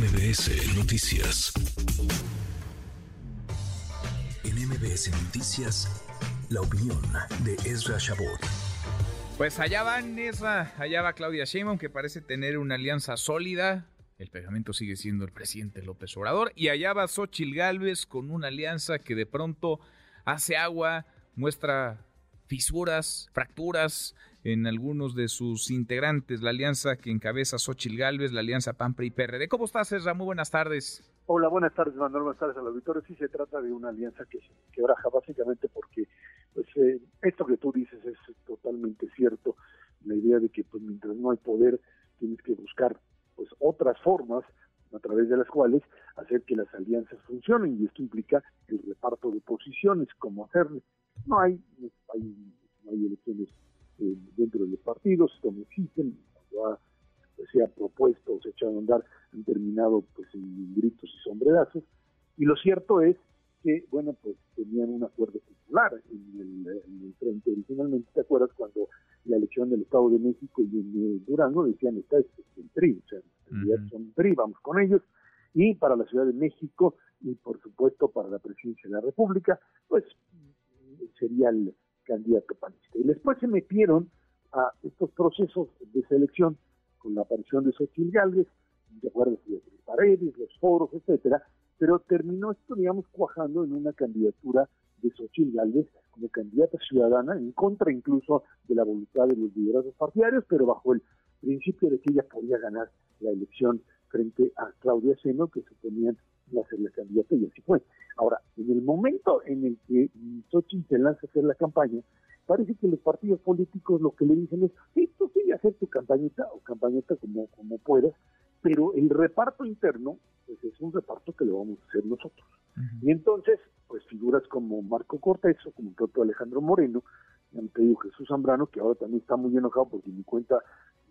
MBS Noticias. En MBS Noticias, la opinión de Ezra Shabot. Pues allá van Ezra, allá va Claudia Sheinbaum, que parece tener una alianza sólida. El pegamento sigue siendo el presidente López Obrador. Y allá va Xochil Gálvez con una alianza que de pronto hace agua, muestra fisuras, fracturas en algunos de sus integrantes, la alianza que encabeza Xochil Gálvez, la alianza PAMPRI y PRD. ¿Cómo estás, Ezra? Muy buenas tardes. Hola, buenas tardes, Manuel. Buenas tardes al auditorio. Sí se trata de una alianza que se quebraja básicamente porque pues eh, esto que tú dices es totalmente cierto. La idea de que pues mientras no hay poder tienes que buscar pues otras formas a través de las cuales hacer que las alianzas funcionen y esto implica el reparto de posiciones, cómo hacerlo. No hay, hay, no hay elecciones eh, dentro de los partidos, como existen, cuando se ha propuesto o se ha echado a andar, han terminado pues en gritos y sombrerazos. Y lo cierto es que, bueno, pues tenían un acuerdo popular en el, frente originalmente. ¿Te acuerdas cuando la elección del Estado de México y en Durango decían, está este el PRI, o sea, son PRI, vamos con ellos. Y para la Ciudad de México y, por supuesto, para la presidencia de la República, pues sería el candidato panista. Y después se metieron a estos procesos de selección con la aparición de Xochitl Galvez, de acuerdo de Paredes, los foros, etcétera, pero terminó esto, digamos, cuajando en una candidatura de Xochitl Galvez como candidata ciudadana, en contra incluso de la voluntad de los liderazgos partidarios, pero bajo el principio de que ella podía ganar la elección frente a Claudia Seno, que suponían a ser la candidata, y así fue. Ahora, en el momento en el que Xochitl se lanza a hacer la campaña, parece que los partidos políticos lo que le dicen es, sí, tú sigue a hacer tu campañita o campañita como, como puedas, pero el reparto interno, pues es un reparto que lo vamos a hacer nosotros. Y entonces, pues figuras como Marco Cortés o como el propio Alejandro Moreno, te digo Jesús Zambrano, que ahora también está muy enojado porque ni cuenta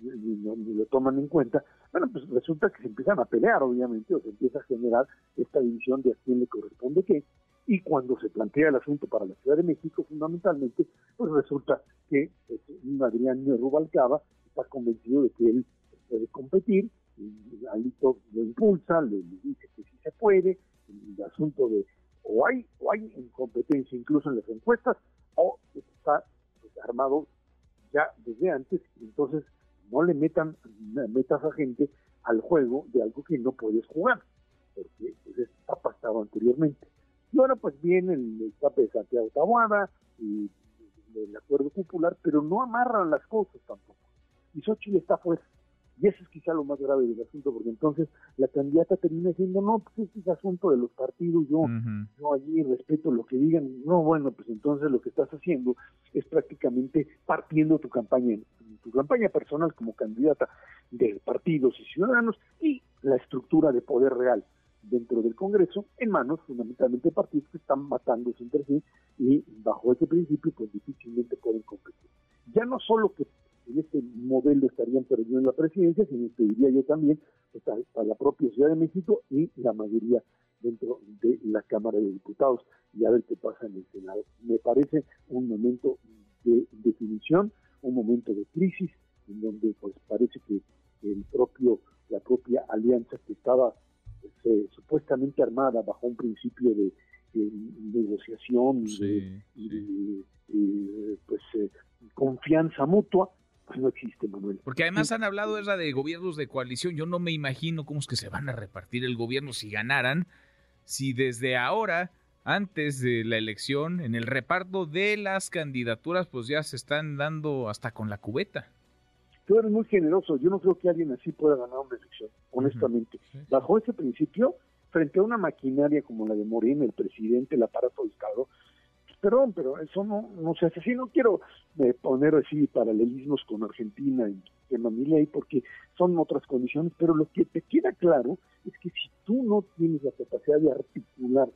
ni, lo toman en cuenta, bueno, pues resulta que se empiezan a pelear, obviamente, o se empieza a generar esta división de a quién le corresponde qué, y cuando se plantea el asunto para la Ciudad de México, fundamentalmente, pues resulta que pues, Adrián Rubalcaba está convencido de que él puede competir, y Alito lo impulsa, le, dice que sí se puede, el asunto de o hay o hay incompetencia incluso en las encuestas, o está armado ya desde antes, entonces no le metan metas a gente al juego de algo que no puedes jugar, porque pues, está pasado anteriormente. Y ahora pues viene el escape de Santiago Tabuada y el acuerdo popular, pero no amarran las cosas tampoco. Y Xochitl está fuera. Y eso es quizá lo más grave del asunto, porque entonces la candidata termina diciendo, no, pues este es asunto de los partidos, yo, yo allí respeto lo que digan. No, bueno, pues entonces lo que estás haciendo es prácticamente partiendo tu campaña, tu campaña personal como candidata de partidos y ciudadanos y la estructura de poder real dentro del Congreso en manos fundamentalmente de partidos que están matándose entre sí y bajo ese principio pues difícilmente pueden competir. Ya no solo que modelo estarían perdiendo la presidencia, sino que diría yo también pues, a, la propia Ciudad de México y la mayoría dentro de la Cámara de Diputados y a ver qué pasa en el Senado. Me parece un momento de definición, un momento de crisis, en donde pues parece que el propio, la propia alianza que estaba pues, eh, supuestamente armada bajo un principio de, negociación y, pues eh, confianza mutua, pues no existe, Manuel. Porque además han hablado esa de gobiernos de coalición. Yo no me imagino cómo es que se van a repartir el gobierno si ganaran, si desde ahora, antes de la elección, en el reparto de las candidaturas, pues ya se están dando hasta con la cubeta. Tú eres muy generoso. Yo no creo que alguien así pueda ganar una elección, honestamente. Bajo ese principio, frente a una maquinaria como la de Morena, el presidente, el aparato de Estado, perdón, pero eso no, no se hace así. No quiero eh, poner así paralelismos con Argentina en tema ley porque son otras condiciones, pero lo que te queda claro es que si tú no tienes la capacidad de articular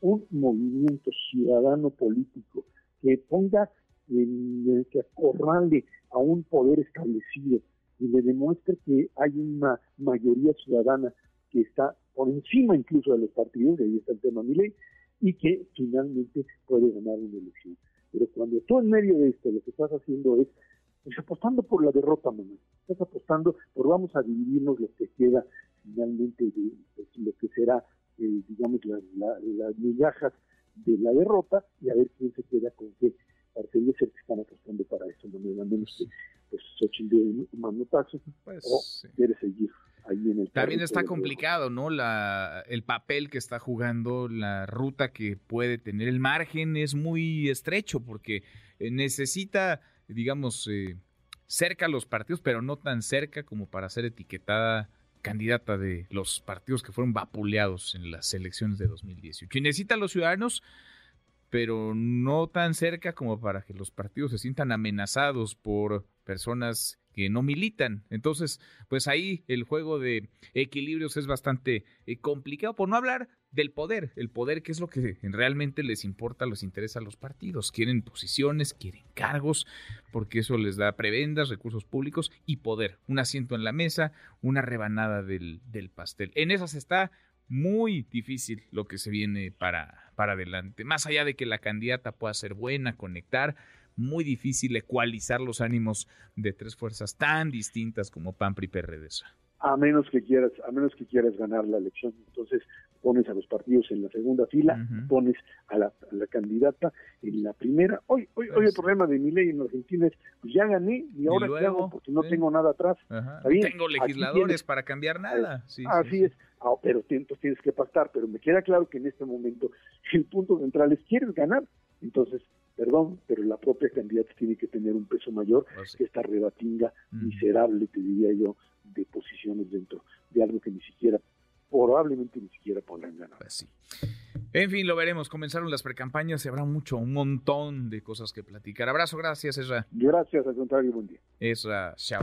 un movimiento ciudadano político que ponga, en, que acorrale a un poder establecido y le demuestre que hay una mayoría ciudadana que está por encima incluso de los partidos, y ahí está el tema ley y que finalmente puede ganar una elección. Pero cuando tú en medio de esto lo que estás haciendo es pues, apostando por la derrota, mamá. Estás apostando por vamos a dividirnos lo que queda finalmente de, pues, lo que será, eh, digamos, las migajas de la derrota y a ver quién se queda con qué. Parecería ser que están apostando para eso, no me menos que pues Xochitl de un manotazo pues, o quiere seguir También está complicado, ¿no? La, el papel que está jugando, la ruta que puede tener, el margen es muy estrecho porque eh, necesita, digamos, eh, cerca los partidos, pero no tan cerca como para ser etiquetada candidata de los partidos que fueron vapuleados en las elecciones de 2018. Y necesita a los ciudadanos, pero no tan cerca como para que los partidos se sientan amenazados por personas que no militan. Entonces, pues ahí el juego de equilibrios es bastante eh, complicado, por no hablar del poder, el poder que es lo que realmente les importa, les interesa a los partidos. Quieren posiciones, quieren cargos, porque eso les da prebendas, recursos públicos y poder. Un asiento en la mesa, una rebanada del, del pastel. En esas está muy difícil lo que se viene para, para adelante. Más allá de que la candidata pueda ser buena, conectar, muy difícil ecualizar los ánimos de tres fuerzas tan distintas como PAN, PRI, PRD. A menos que quieras, a menos que quieras ganar la elección, entonces pones a los partidos en la segunda fila, pones a la, candidata en la primera. Hoy, hoy, hoy el problema de mi ley en Argentina es, pues ya gané y ahora qué hago porque no tengo nada atrás. tengo legisladores para cambiar nada. así es, ah, pero entonces tienes que pactar. Pero me queda claro que en este momento el punto central es quieres ganar, entonces perdón, pero la propia candidata tiene que tener un peso mayor pues que esta rebatinga miserable, te diría yo, de posiciones dentro de algo que ni siquiera, probablemente ni siquiera podrán ganar. Pues sí. En fin, lo veremos. Comenzaron las precampañas y habrá mucho, un montón de cosas que platicar. Abrazo, gracias, Ezra. Gracias, al contrario, buen día. Ezra, chao.